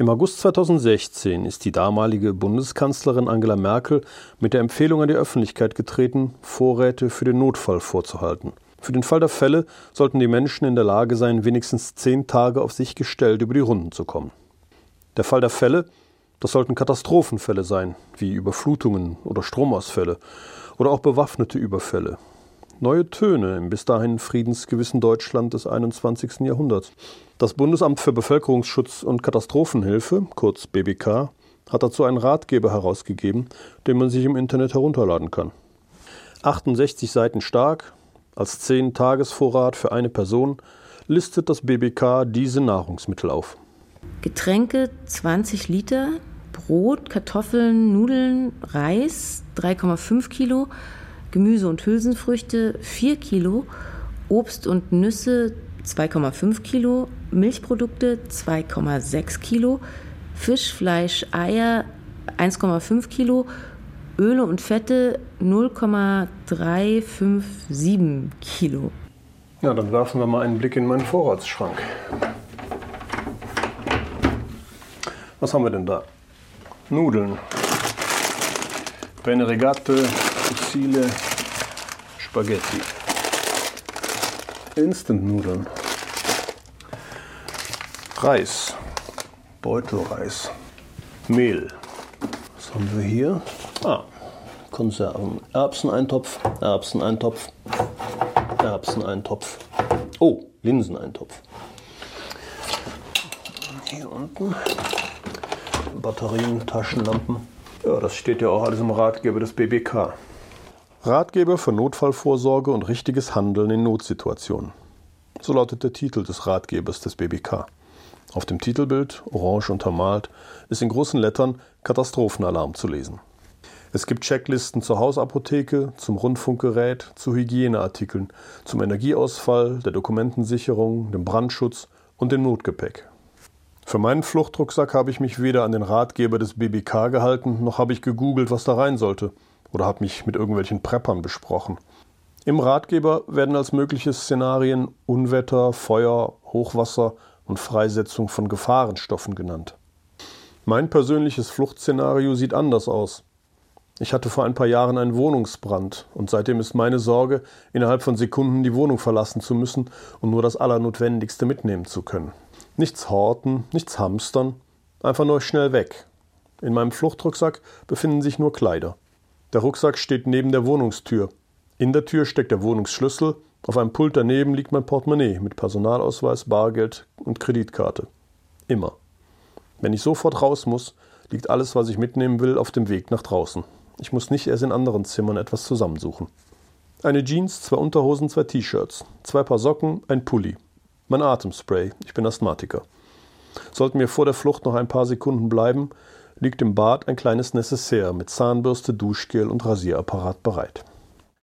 Im August 2016 ist die damalige Bundeskanzlerin Angela Merkel mit der Empfehlung an die Öffentlichkeit getreten, Vorräte für den Notfall vorzuhalten. Für den Fall der Fälle sollten die Menschen in der Lage sein, wenigstens zehn Tage auf sich gestellt über die Runden zu kommen. Der Fall der Fälle, das sollten Katastrophenfälle sein, wie Überflutungen oder Stromausfälle oder auch bewaffnete Überfälle. Neue Töne im bis dahin friedensgewissen Deutschland des 21. Jahrhunderts. Das Bundesamt für Bevölkerungsschutz und Katastrophenhilfe, kurz BBK, hat dazu einen Ratgeber herausgegeben, den man sich im Internet herunterladen kann. 68 Seiten stark, als 10 Tagesvorrat für eine Person, listet das BBK diese Nahrungsmittel auf. Getränke 20 Liter, Brot, Kartoffeln, Nudeln, Reis 3,5 Kilo, Gemüse und Hülsenfrüchte 4 Kilo, Obst und Nüsse 2,5 Kilo, Milchprodukte 2,6 Kilo, Fisch, Fleisch, Eier 1,5 Kilo, Öle und Fette 0,357 Kilo. Ja, dann werfen wir mal einen Blick in meinen Vorratsschrank. Was haben wir denn da? Nudeln, Penne Regatte, Fusilli, Spaghetti. Instant-Nudeln. Reis. Beutelreis. Mehl. Was haben wir hier? Ah, Konserven. Erbseneintopf, Erbseneintopf, Erbseneintopf. Oh, Linseneintopf. Hier unten Batterien, Taschenlampen. Ja, das steht ja auch alles im Ratgeber des BBK. Ratgeber für Notfallvorsorge und richtiges Handeln in Notsituationen. So lautet der Titel des Ratgebers des BBK. Auf dem Titelbild, orange untermalt, ist in großen Lettern Katastrophenalarm zu lesen. Es gibt Checklisten zur Hausapotheke, zum Rundfunkgerät, zu Hygieneartikeln, zum Energieausfall, der Dokumentensicherung, dem Brandschutz und dem Notgepäck. Für meinen Fluchtrucksack habe ich mich weder an den Ratgeber des BBK gehalten, noch habe ich gegoogelt, was da rein sollte oder habe mich mit irgendwelchen Preppern besprochen. Im Ratgeber werden als mögliche Szenarien Unwetter, Feuer, Hochwasser und Freisetzung von Gefahrenstoffen genannt. Mein persönliches Fluchtszenario sieht anders aus. Ich hatte vor ein paar Jahren einen Wohnungsbrand und seitdem ist meine Sorge, innerhalb von Sekunden die Wohnung verlassen zu müssen und nur das Allernotwendigste mitnehmen zu können. Nichts horten, nichts hamstern, einfach nur schnell weg. In meinem Fluchtrucksack befinden sich nur Kleider. Der Rucksack steht neben der Wohnungstür. In der Tür steckt der Wohnungsschlüssel, auf einem Pult daneben liegt mein Portemonnaie mit Personalausweis, Bargeld und Kreditkarte. Immer. Wenn ich sofort raus muss, liegt alles, was ich mitnehmen will, auf dem Weg nach draußen. Ich muss nicht erst in anderen Zimmern etwas zusammensuchen. Eine Jeans, zwei Unterhosen, zwei T-Shirts, zwei Paar Socken, ein Pulli. Mein Atemspray, ich bin Asthmatiker. Sollten mir vor der Flucht noch ein paar Sekunden bleiben, liegt im Bad ein kleines Necessaire mit Zahnbürste, Duschgel und Rasierapparat bereit.